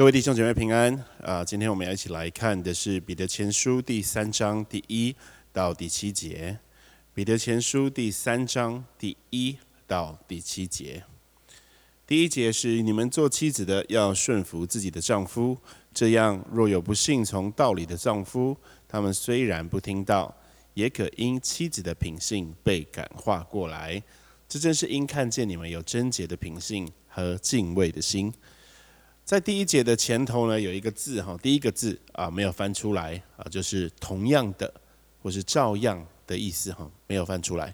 各位弟兄姐妹平安啊！今天我们要一起来看的是彼得前书第三章第一到第七节。彼得前书第三章第一到第七节，第一节是你们做妻子的要顺服自己的丈夫，这样若有不信从道理的丈夫，他们虽然不听道，也可因妻子的品性被感化过来。这正是因看见你们有贞洁的品性和敬畏的心。在第一节的前头呢，有一个字哈，第一个字啊没有翻出来啊，就是同样的或是照样的意思哈，没有翻出来。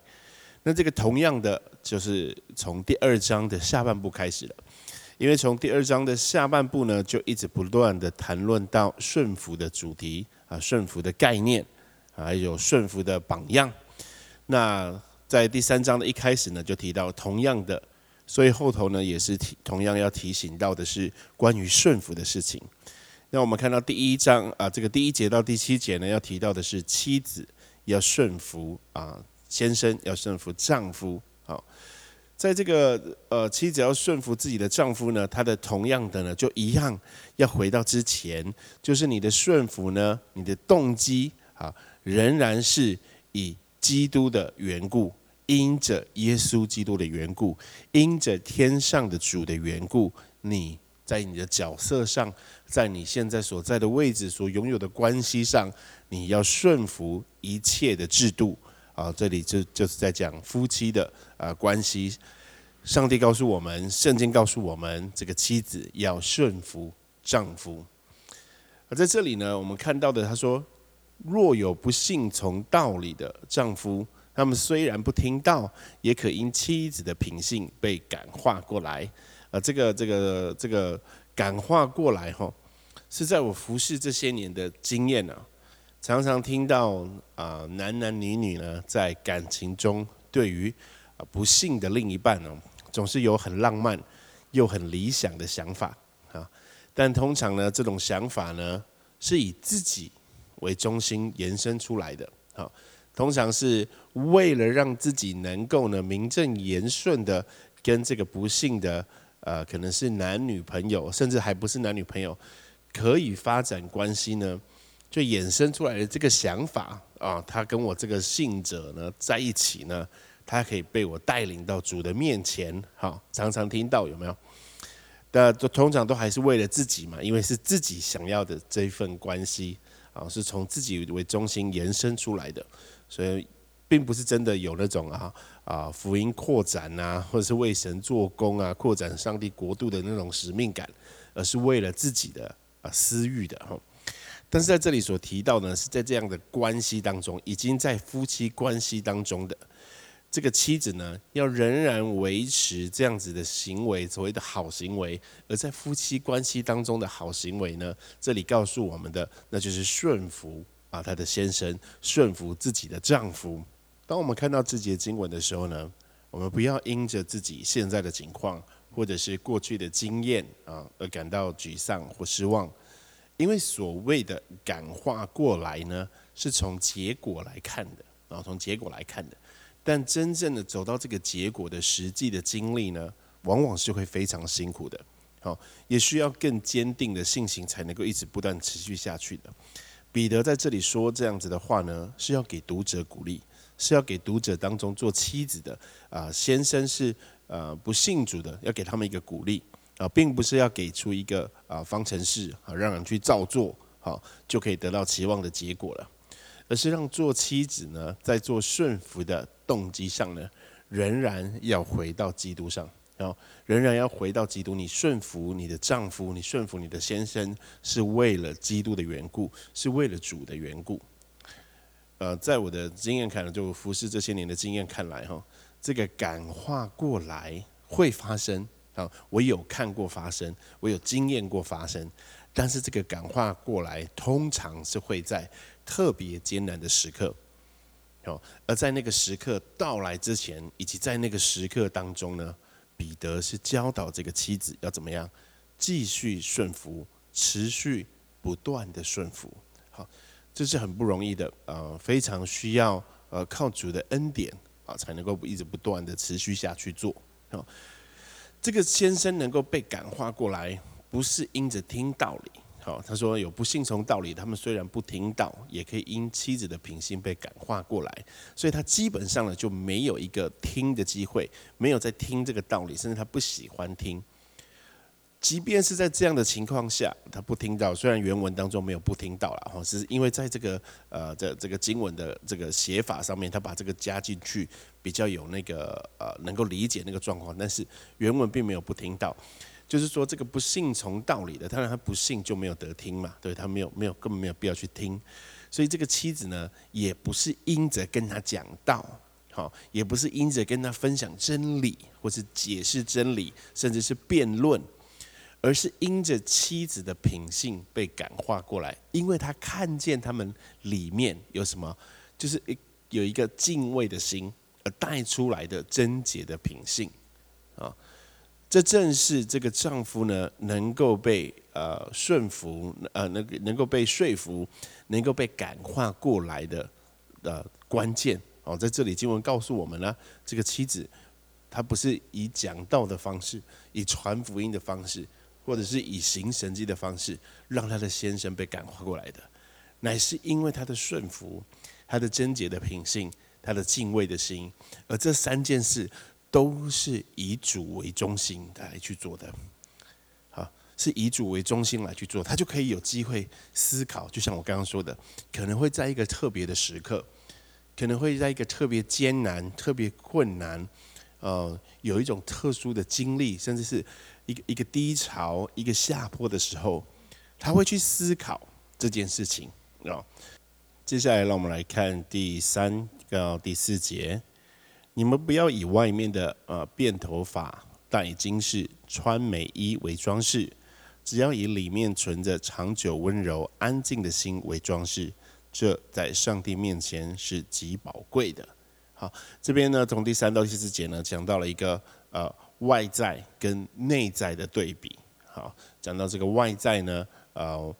那这个同样的，就是从第二章的下半部开始了，因为从第二章的下半部呢，就一直不断的谈论到顺服的主题啊，顺服的概念，还有顺服的榜样。那在第三章的一开始呢，就提到同样的。所以后头呢，也是提同样要提醒到的是关于顺服的事情。那我们看到第一章啊，这个第一节到第七节呢，要提到的是妻子要顺服啊，先生要顺服丈夫。好，在这个呃，妻子要顺服自己的丈夫呢，他的同样的呢，就一样要回到之前，就是你的顺服呢，你的动机啊，仍然是以基督的缘故。因着耶稣基督的缘故，因着天上的主的缘故，你在你的角色上，在你现在所在的位置、所拥有的关系上，你要顺服一切的制度。啊，这里就就是在讲夫妻的啊关系。上帝告诉我们，圣经告诉我们，这个妻子要顺服丈夫。而在这里呢，我们看到的，他说：若有不信从道理的丈夫。他们虽然不听到，也可因妻子的品性被感化过来。啊，这个、这个、这个感化过来，哈，是在我服侍这些年的经验呢。常常听到啊，男男女女呢，在感情中对于啊不幸的另一半呢，总是有很浪漫又很理想的想法啊。但通常呢，这种想法呢，是以自己为中心延伸出来的。好。通常是为了让自己能够呢名正言顺的跟这个不幸的呃可能是男女朋友，甚至还不是男女朋友，可以发展关系呢，就衍生出来的这个想法啊，他跟我这个信者呢在一起呢，他可以被我带领到主的面前。好，常常听到有没有？那通常都还是为了自己嘛，因为是自己想要的这一份关系啊，是从自己为中心延伸出来的。所以，并不是真的有那种啊啊福音扩展啊，或者是为神做工啊，扩展上帝国度的那种使命感，而是为了自己的啊私欲的哈。但是在这里所提到呢，是在这样的关系当中，已经在夫妻关系当中的这个妻子呢，要仍然维持这样子的行为，所谓的好行为。而在夫妻关系当中的好行为呢，这里告诉我们的，那就是顺服。啊，她的先生顺服自己的丈夫。当我们看到自己的经文的时候呢，我们不要因着自己现在的情况或者是过去的经验啊而感到沮丧或失望，因为所谓的感化过来呢，是从结果来看的啊，从结果来看的。但真正的走到这个结果的实际的经历呢，往往是会非常辛苦的，好，也需要更坚定的信心才能够一直不断持续下去的。彼得在这里说这样子的话呢，是要给读者鼓励，是要给读者当中做妻子的啊，先生是呃不信主的，要给他们一个鼓励啊，并不是要给出一个啊方程式啊，让人去照做好就可以得到期望的结果了，而是让做妻子呢，在做顺服的动机上呢，仍然要回到基督上。然后仍然要回到基督，你顺服你的丈夫，你顺服你的先生，是为了基督的缘故，是为了主的缘故。呃，在我的经验看来，就服侍这些年的经验看来，哈，这个感化过来会发生啊，我有看过发生，我有经验过发生，但是这个感化过来，通常是会在特别艰难的时刻，哦，而在那个时刻到来之前，以及在那个时刻当中呢？彼得是教导这个妻子要怎么样继续顺服，持续不断的顺服。好，这是很不容易的，呃，非常需要呃靠主的恩典啊，才能够一直不断的持续下去做。好，这个先生能够被感化过来，不是因着听道理。好，他说有不信从道理，他们虽然不听道，也可以因妻子的品性被感化过来。所以他基本上呢就没有一个听的机会，没有在听这个道理，甚至他不喜欢听。即便是在这样的情况下，他不听到，虽然原文当中没有不听到了哈，是因为在这个呃这这个经文的这个写法上面，他把这个加进去，比较有那个呃能够理解那个状况，但是原文并没有不听到。就是说，这个不信从道理的，当然他不信就没有得听嘛，对他没有没有根本没有必要去听，所以这个妻子呢，也不是因着跟他讲道，好，也不是因着跟他分享真理，或是解释真理，甚至是辩论，而是因着妻子的品性被感化过来，因为他看见他们里面有什么，就是一有一个敬畏的心而带出来的贞洁的品性，啊。这正是这个丈夫呢，能够被呃顺服，呃，能能够被说服，能够被感化过来的呃关键哦。在这里经文告诉我们呢，这个妻子她不是以讲道的方式，以传福音的方式，或者是以行神迹的方式，让她的先生被感化过来的，乃是因为她的顺服，她的贞洁的品性，她的敬畏的心，而这三件事。都是以主为中心来去做的，好，是以主为中心来去做，他就可以有机会思考。就像我刚刚说的，可能会在一个特别的时刻，可能会在一个特别艰难、特别困难，呃，有一种特殊的经历，甚至是一个一个低潮、一个下坡的时候，他会去思考这件事情。啊，接下来让我们来看第三到第四节。你们不要以外面的呃辫头发、戴金饰、穿美衣为装饰，只要以里面存着长久温柔安静的心为装饰，这在上帝面前是极宝贵的。好，这边呢从第三到第四节呢讲到了一个呃外在跟内在的对比。好，讲到这个外在呢，呃，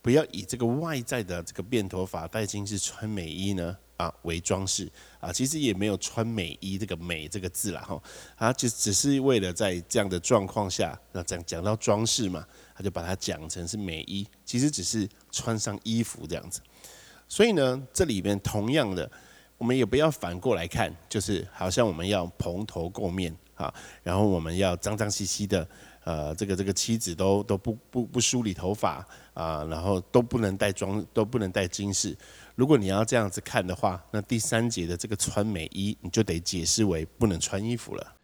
不要以这个外在的这个变头发、戴金饰、穿美衣呢。啊，为装饰啊，其实也没有穿美衣这个“美”这个字了哈，啊，就只是为了在这样的状况下，那讲讲到装饰嘛，他就把它讲成是美衣，其实只是穿上衣服这样子。所以呢，这里边同样的，我们也不要反过来看，就是好像我们要蓬头垢面啊，然后我们要脏脏兮兮的。呃，这个这个妻子都都不不不梳理头发啊，然后都不能带妆，都不能带金饰。如果你要这样子看的话，那第三节的这个穿美衣，你就得解释为不能穿衣服了。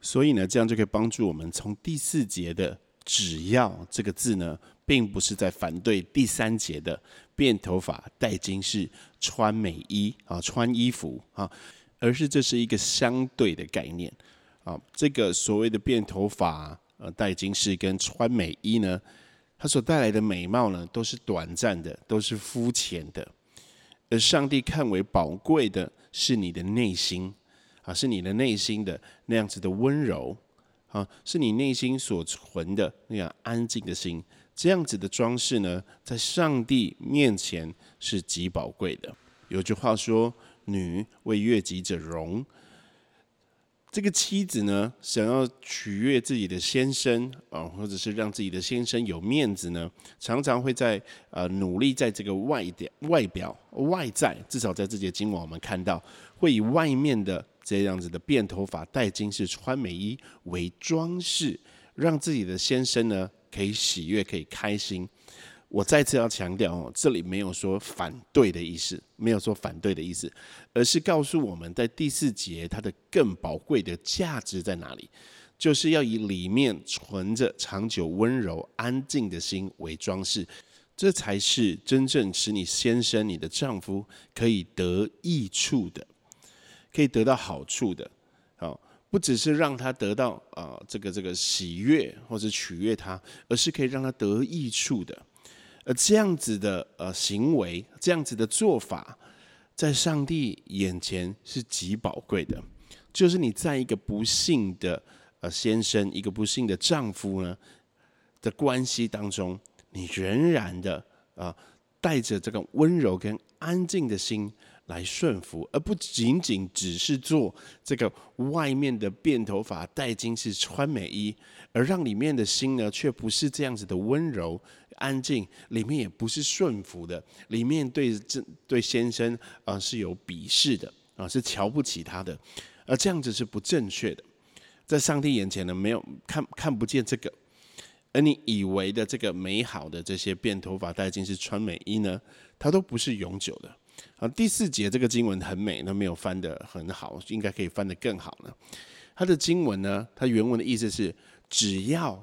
所以呢，这样就可以帮助我们从第四节的“只要”这个字呢，并不是在反对第三节的变头发、戴金饰、穿美衣啊、穿衣服啊，而是这是一个相对的概念啊。这个所谓的变头发。呃，戴金饰跟穿美衣呢，它所带来的美貌呢，都是短暂的，都是肤浅的。而上帝看为宝贵的是你的内心啊，是你的内心的那样子的温柔啊，是你内心所存的那样安静的心。这样子的装饰呢，在上帝面前是极宝贵的。有句话说：“女为悦己者容。”这个妻子呢，想要取悦自己的先生啊，或者是让自己的先生有面子呢，常常会在呃努力在这个外点、外表、外在，至少在这节经文我们看到，会以外面的这样子的辫头发、戴金饰、穿美衣为装饰，让自己的先生呢可以喜悦、可以开心。我再次要强调哦，这里没有说反对的意思，没有说反对的意思，而是告诉我们在第四节它的更宝贵的价值在哪里，就是要以里面存着长久温柔安静的心为装饰，这才是真正使你先生、你的丈夫可以得益处的，可以得到好处的。好，不只是让他得到啊这个这个喜悦或者取悦他，而是可以让他得益处的。而这样子的呃行为，这样子的做法，在上帝眼前是极宝贵的。就是你在一个不幸的呃先生，一个不幸的丈夫呢的关系当中，你仍然的啊带着这个温柔跟安静的心来顺服，而不仅仅只是做这个外面的变头发、戴金饰、穿美衣，而让里面的心呢，却不是这样子的温柔、安静，里面也不是顺服的，里面对这对先生啊是有鄙视的啊，是瞧不起他的，而这样子是不正确的，在上帝眼前呢，没有看看不见这个，而你以为的这个美好的这些变头发、戴金饰、穿美衣呢，它都不是永久的。啊，第四节这个经文很美，那没有翻的很好，应该可以翻得更好呢。它的经文呢，它原文的意思是：只要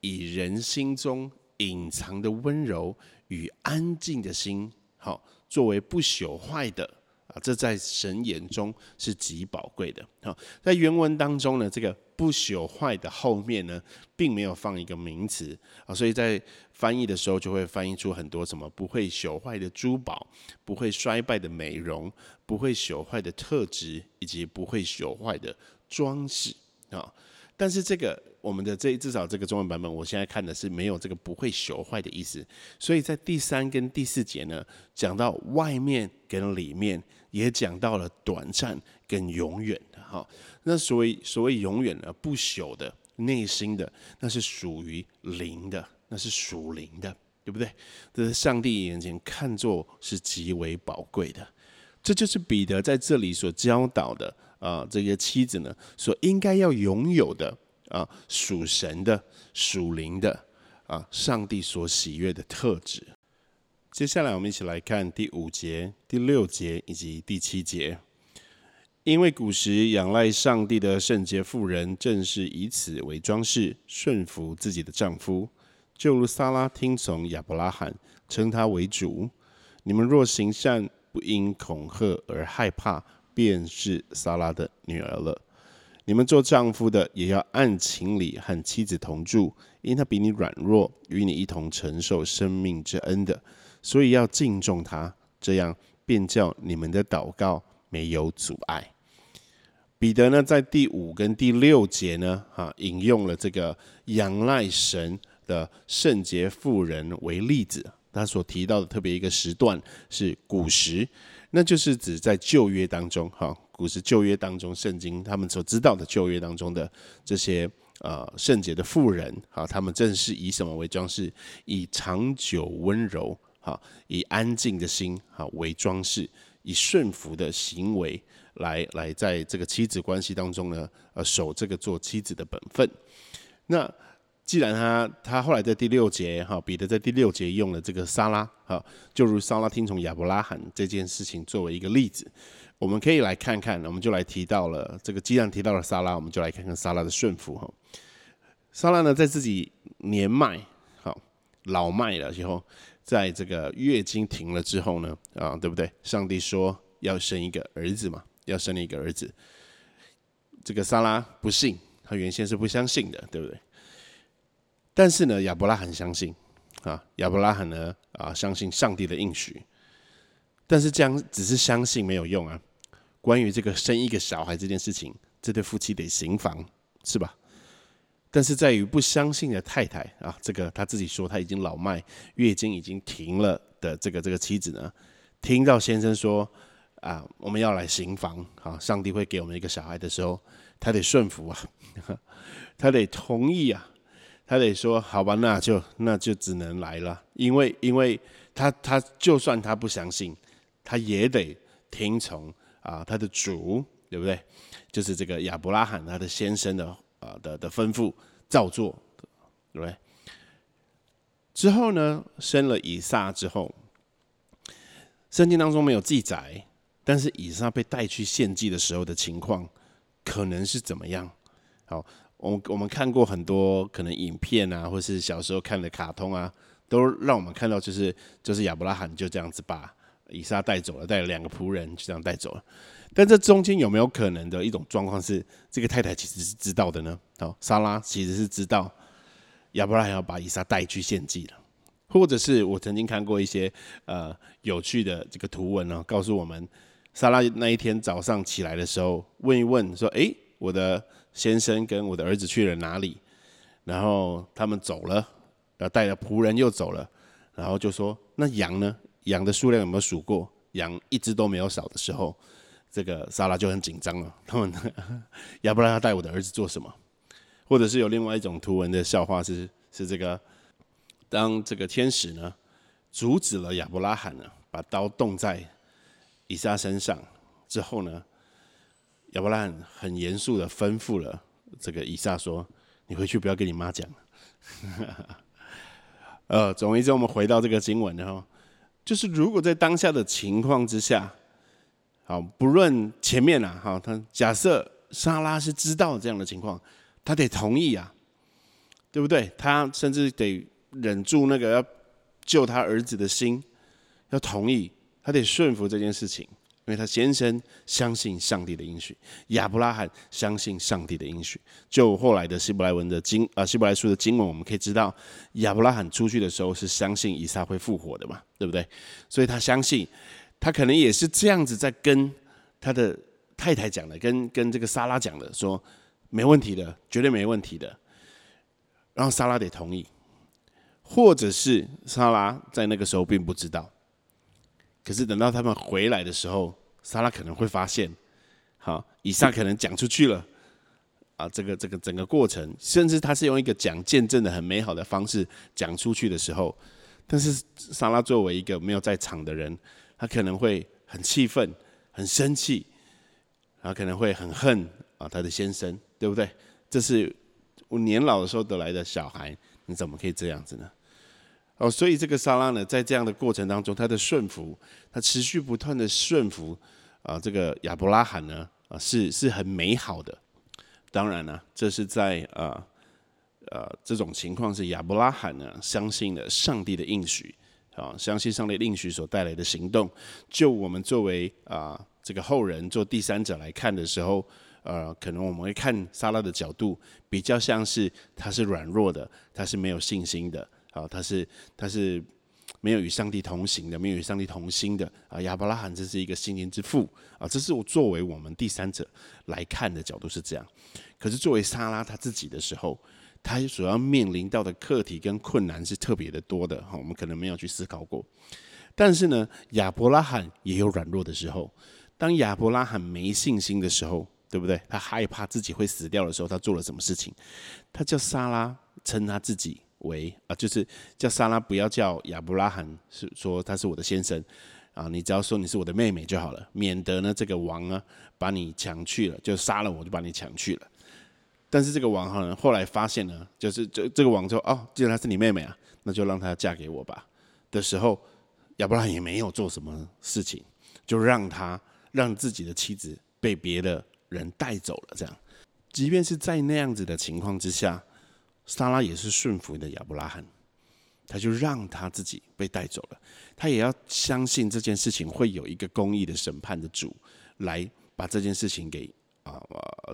以人心中隐藏的温柔与安静的心，好作为不朽坏的啊，这在神眼中是极宝贵的。好，在原文当中呢，这个。不朽坏的后面呢，并没有放一个名词啊，所以在翻译的时候就会翻译出很多什么不会朽坏的珠宝、不会衰败的美容、不会朽坏的特质以及不会朽坏的装饰啊。但是这个我们的这至少这个中文版本，我现在看的是没有这个不会朽坏的意思，所以在第三跟第四节呢，讲到外面跟里面，也讲到了短暂跟永远的哈。那所谓所谓永远的不朽的内心的，那是属于灵的，那是属灵的，对不对？这是上帝眼前看作是极为宝贵的。这就是彼得在这里所教导的啊，这个妻子呢，所应该要拥有的啊，属神的、属灵的啊，上帝所喜悦的特质。接下来，我们一起来看第五节、第六节以及第七节。因为古时仰赖上帝的圣洁妇人，正是以此为装饰，顺服自己的丈夫，就如撒拉听从亚伯拉罕，称他为主。你们若行善，不因恐吓而害怕，便是撒拉的女儿了。你们做丈夫的，也要按情理和妻子同住，因他比你软弱，与你一同承受生命之恩的，所以要敬重他，这样便叫你们的祷告没有阻碍。彼得呢，在第五跟第六节呢，哈，引用了这个仰赖神的圣洁妇人为例子。他所提到的特别一个时段是古时，那就是指在旧约当中，哈，古时旧约当中，圣经他们所知道的旧约当中的这些呃圣洁的妇人，哈，他们正是以什么为装饰？以长久温柔，哈，以安静的心，哈为装饰，以顺服的行为。来来，在这个妻子关系当中呢，呃，守这个做妻子的本分。那既然他他后来在第六节哈，彼得在第六节用了这个撒拉哈，就如撒拉听从亚伯拉罕这件事情作为一个例子，我们可以来看看，我们就来提到了这个，既然提到了撒拉，我们就来看看撒拉的顺服哈。撒拉呢，在自己年迈好老迈了以后，在这个月经停了之后呢，啊，对不对？上帝说要生一个儿子嘛。要生一个儿子，这个撒拉不信，他原先是不相信的，对不对？但是呢，亚伯拉罕相信啊，亚伯拉罕呢啊，相信上帝的应许。但是这样只是相信没有用啊。关于这个生一个小孩这件事情，这对夫妻得行房，是吧？但是在于不相信的太太啊，这个他自己说他已经老迈，月经已经停了的这个这个妻子呢，听到先生说。啊，我们要来行房啊！上帝会给我们一个小孩的时候，他得顺服啊，他得同意啊，他得说好吧，那就那就只能来了，因为因为他他就算他不相信，他也得听从啊他的主，对不对？就是这个亚伯拉罕他的先生的啊的的吩咐照做，对不对？之后呢，生了以撒之后，圣经当中没有记载。但是以撒被带去献祭的时候的情况，可能是怎么样？好，我我们看过很多可能影片啊，或是小时候看的卡通啊，都让我们看到就是就是亚伯拉罕就这样子把以撒带走了，带了两个仆人就这样带走了。但这中间有没有可能的一种状况是，这个太太其实是知道的呢？好，莎拉其实是知道亚伯拉罕要把以撒带去献祭了，或者是我曾经看过一些呃有趣的这个图文呢，告诉我们。莎拉那一天早上起来的时候，问一问说：“哎，我的先生跟我的儿子去了哪里？”然后他们走了，然后，带着仆人又走了。然后就说：“那羊呢？羊的数量有没有数过？羊一只都没有少的时候，这个莎拉就很紧张了。他们亚伯拉罕带我的儿子做什么？或者是有另外一种图文的笑话是是这个，当这个天使呢阻止了亚伯拉罕呢把刀动在以撒身上之后呢，亚伯拉罕很严肃的吩咐了这个以撒说：“你回去不要跟你妈讲。”呃，总而言之，我们回到这个经文，然后就是如果在当下的情况之下，好，不论前面啊，哈，他假设莎拉是知道这样的情况，他得同意啊，对不对？他甚至得忍住那个要救他儿子的心，要同意，他得顺服这件事情。因为他先生相信上帝的应许，亚伯拉罕相信上帝的应许。就后来的希伯来文的经啊，希伯来书的经文，我们可以知道，亚伯拉罕出去的时候是相信以撒会复活的嘛，对不对？所以他相信，他可能也是这样子在跟他的太太讲的，跟跟这个莎拉讲的，说没问题的，绝对没问题的。然后莎拉得同意，或者是莎拉在那个时候并不知道。可是等到他们回来的时候，莎拉可能会发现，好，以上可能讲出去了，啊，这个这个整个过程，甚至他是用一个讲见证的很美好的方式讲出去的时候，但是莎拉作为一个没有在场的人，他可能会很气愤、很生气，然后可能会很恨啊他的先生，对不对？这是我年老的时候得来的小孩，你怎么可以这样子呢？哦，所以这个莎拉呢，在这样的过程当中，他的顺服，他持续不断的顺服，啊，这个亚伯拉罕呢，啊，是是很美好的。当然呢，这是在啊，呃，这种情况是亚伯拉罕呢，相信了上帝的应许，啊，相信上帝的应许所带来的行动。就我们作为啊这个后人做第三者来看的时候，呃，可能我们会看莎拉的角度，比较像是他是软弱的，他是没有信心的。啊，他是他是没有与上帝同行的，没有与上帝同心的啊。亚伯拉罕这是一个心灵之父啊，这是我作为我们第三者来看的角度是这样。可是作为莎拉他自己的时候，他所要面临到的课题跟困难是特别的多的哈。我们可能没有去思考过。但是呢，亚伯拉罕也有软弱的时候。当亚伯拉罕没信心的时候，对不对？他害怕自己会死掉的时候，他做了什么事情？他叫莎拉称他自己。为啊，就是叫莎拉，不要叫亚伯拉罕，是说他是我的先生啊，你只要说你是我的妹妹就好了，免得呢这个王呢把你抢去了，就杀了我就把你抢去了。但是这个王哈后来发现呢，就是这这个王说哦，既然她是你妹妹啊，那就让她嫁给我吧。的时候，亚伯拉罕也没有做什么事情，就让他让自己的妻子被别的人带走了。这样，即便是在那样子的情况之下。莎拉也是顺服的亚伯拉罕，他就让他自己被带走了。他也要相信这件事情会有一个公义的审判的主来把这件事情给啊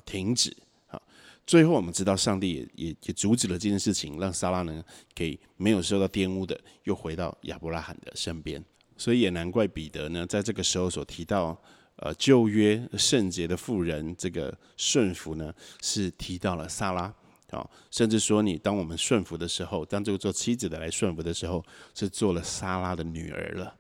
停止。啊，最后我们知道上帝也也也阻止了这件事情，让萨拉呢给没有受到玷污的又回到亚伯拉罕的身边。所以也难怪彼得呢在这个时候所提到呃旧约圣洁的妇人这个顺服呢是提到了萨拉。啊，甚至说你当我们顺服的时候，当这个做妻子的来顺服的时候，是做了莎拉的女儿了。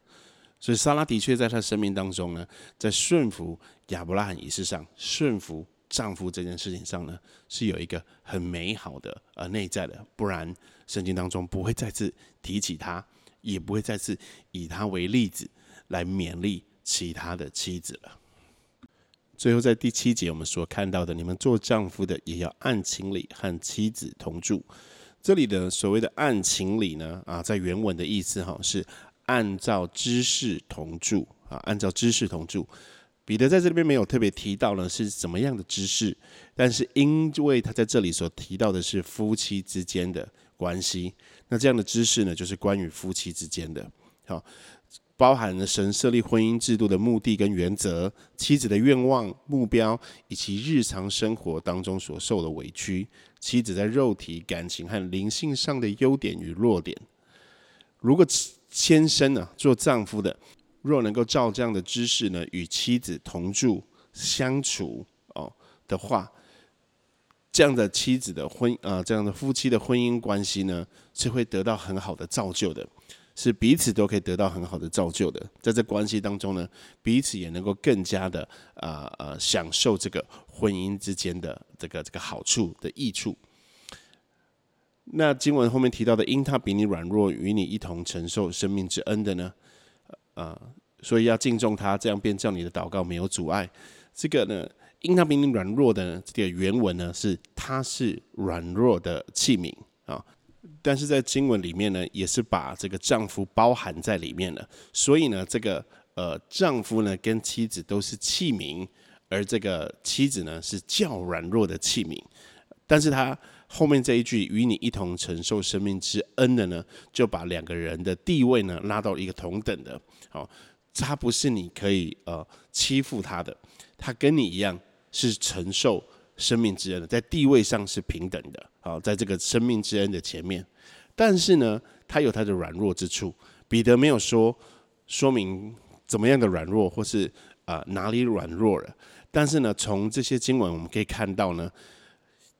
所以莎拉的确在她生命当中呢，在顺服亚伯拉罕仪式上，顺服丈夫这件事情上呢，是有一个很美好的呃内在的，不然圣经当中不会再次提起她，也不会再次以她为例子来勉励其他的妻子了。最后，在第七节我们所看到的，你们做丈夫的也要按情理和妻子同住。这里的所谓的按情理呢，啊，在原文的意思哈是按照知识同住啊，按照知识同住。彼得在这边没有特别提到呢是怎么样的知识，但是因为他在这里所提到的是夫妻之间的关系，那这样的知识呢，就是关于夫妻之间的，好。包含了神设立婚姻制度的目的跟原则，妻子的愿望、目标，以及日常生活当中所受的委屈，妻子在肉体、感情和灵性上的优点与弱点。如果先生呢，做丈夫的，若能够照这样的知识呢，与妻子同住相处哦的话，这样的妻子的婚啊，这样的夫妻的婚姻关系呢，是会得到很好的造就的。是彼此都可以得到很好的造就的。在这关系当中呢，彼此也能够更加的呃呃享受这个婚姻之间的这个这个好处的益处。那经文后面提到的，因他比你软弱，与你一同承受生命之恩的呢，呃，所以要敬重他，这样便叫你的祷告没有阻碍。这个呢，因他比你软弱的这个原文呢，是他是软弱的器皿啊。但是在经文里面呢，也是把这个丈夫包含在里面了。所以呢，这个呃丈夫呢跟妻子都是器皿，而这个妻子呢是较软弱的器皿。但是他后面这一句“与你一同承受生命之恩”的呢，就把两个人的地位呢拉到一个同等的。好，他不是你可以呃欺负他的，他跟你一样是承受生命之恩，在地位上是平等的。好，在这个生命之恩的前面，但是呢，他有他的软弱之处。彼得没有说说明怎么样的软弱，或是啊哪里软弱了。但是呢，从这些经文我们可以看到呢。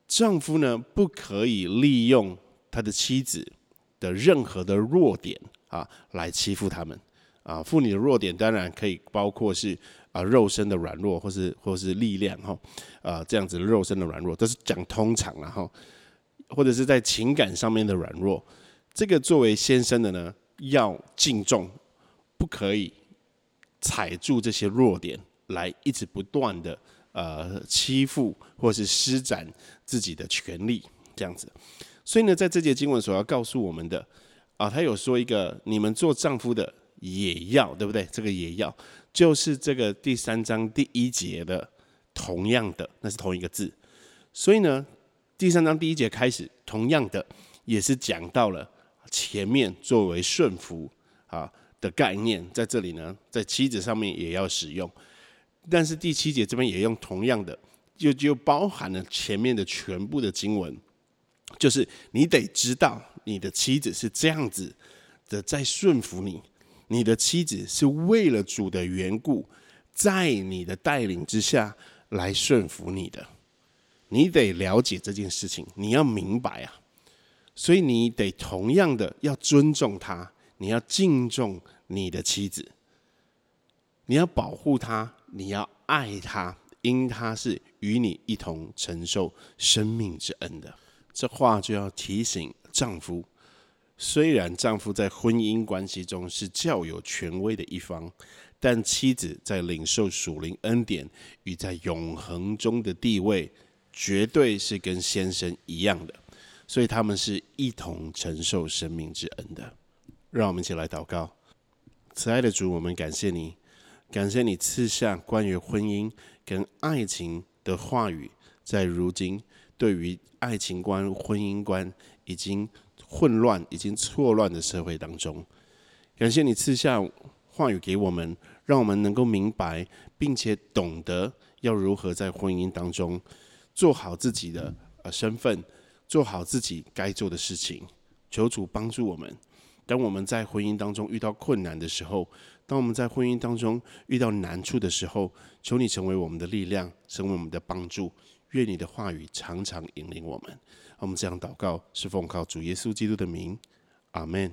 丈夫呢，不可以利用他的妻子的任何的弱点啊，来欺负他们啊。妇女的弱点当然可以包括是啊肉身的软弱，或是或是力量哈啊这样子肉身的软弱，都是讲通常然后，或者是在情感上面的软弱。这个作为先生的呢，要敬重，不可以踩住这些弱点来一直不断的。呃，欺负或是施展自己的权利，这样子。所以呢，在这节经文所要告诉我们的啊，他有说一个，你们做丈夫的也要，对不对？这个也要，就是这个第三章第一节的同样的，那是同一个字。所以呢，第三章第一节开始，同样的也是讲到了前面作为顺服啊的概念，在这里呢，在妻子上面也要使用。但是第七节这边也用同样的，就就包含了前面的全部的经文，就是你得知道你的妻子是这样子的在顺服你，你的妻子是为了主的缘故，在你的带领之下来顺服你的，你得了解这件事情，你要明白啊，所以你得同样的要尊重他，你要敬重你的妻子，你要保护他。你要爱他，因他是与你一同承受生命之恩的。这话就要提醒丈夫：虽然丈夫在婚姻关系中是较有权威的一方，但妻子在领受属灵恩典与在永恒中的地位，绝对是跟先生一样的。所以他们是一同承受生命之恩的。让我们一起来祷告：慈爱的主，我们感谢你。感谢你赐下关于婚姻跟爱情的话语，在如今对于爱情观、婚姻观已经混乱、已经错乱的社会当中，感谢你赐下话语给我们，让我们能够明白，并且懂得要如何在婚姻当中做好自己的呃身份，做好自己该做的事情。求主帮助我们，当我们在婚姻当中遇到困难的时候。当我们在婚姻当中遇到难处的时候，求你成为我们的力量，成为我们的帮助。愿你的话语常常引领我们。我们这样祷告，是奉靠主耶稣基督的名，阿门。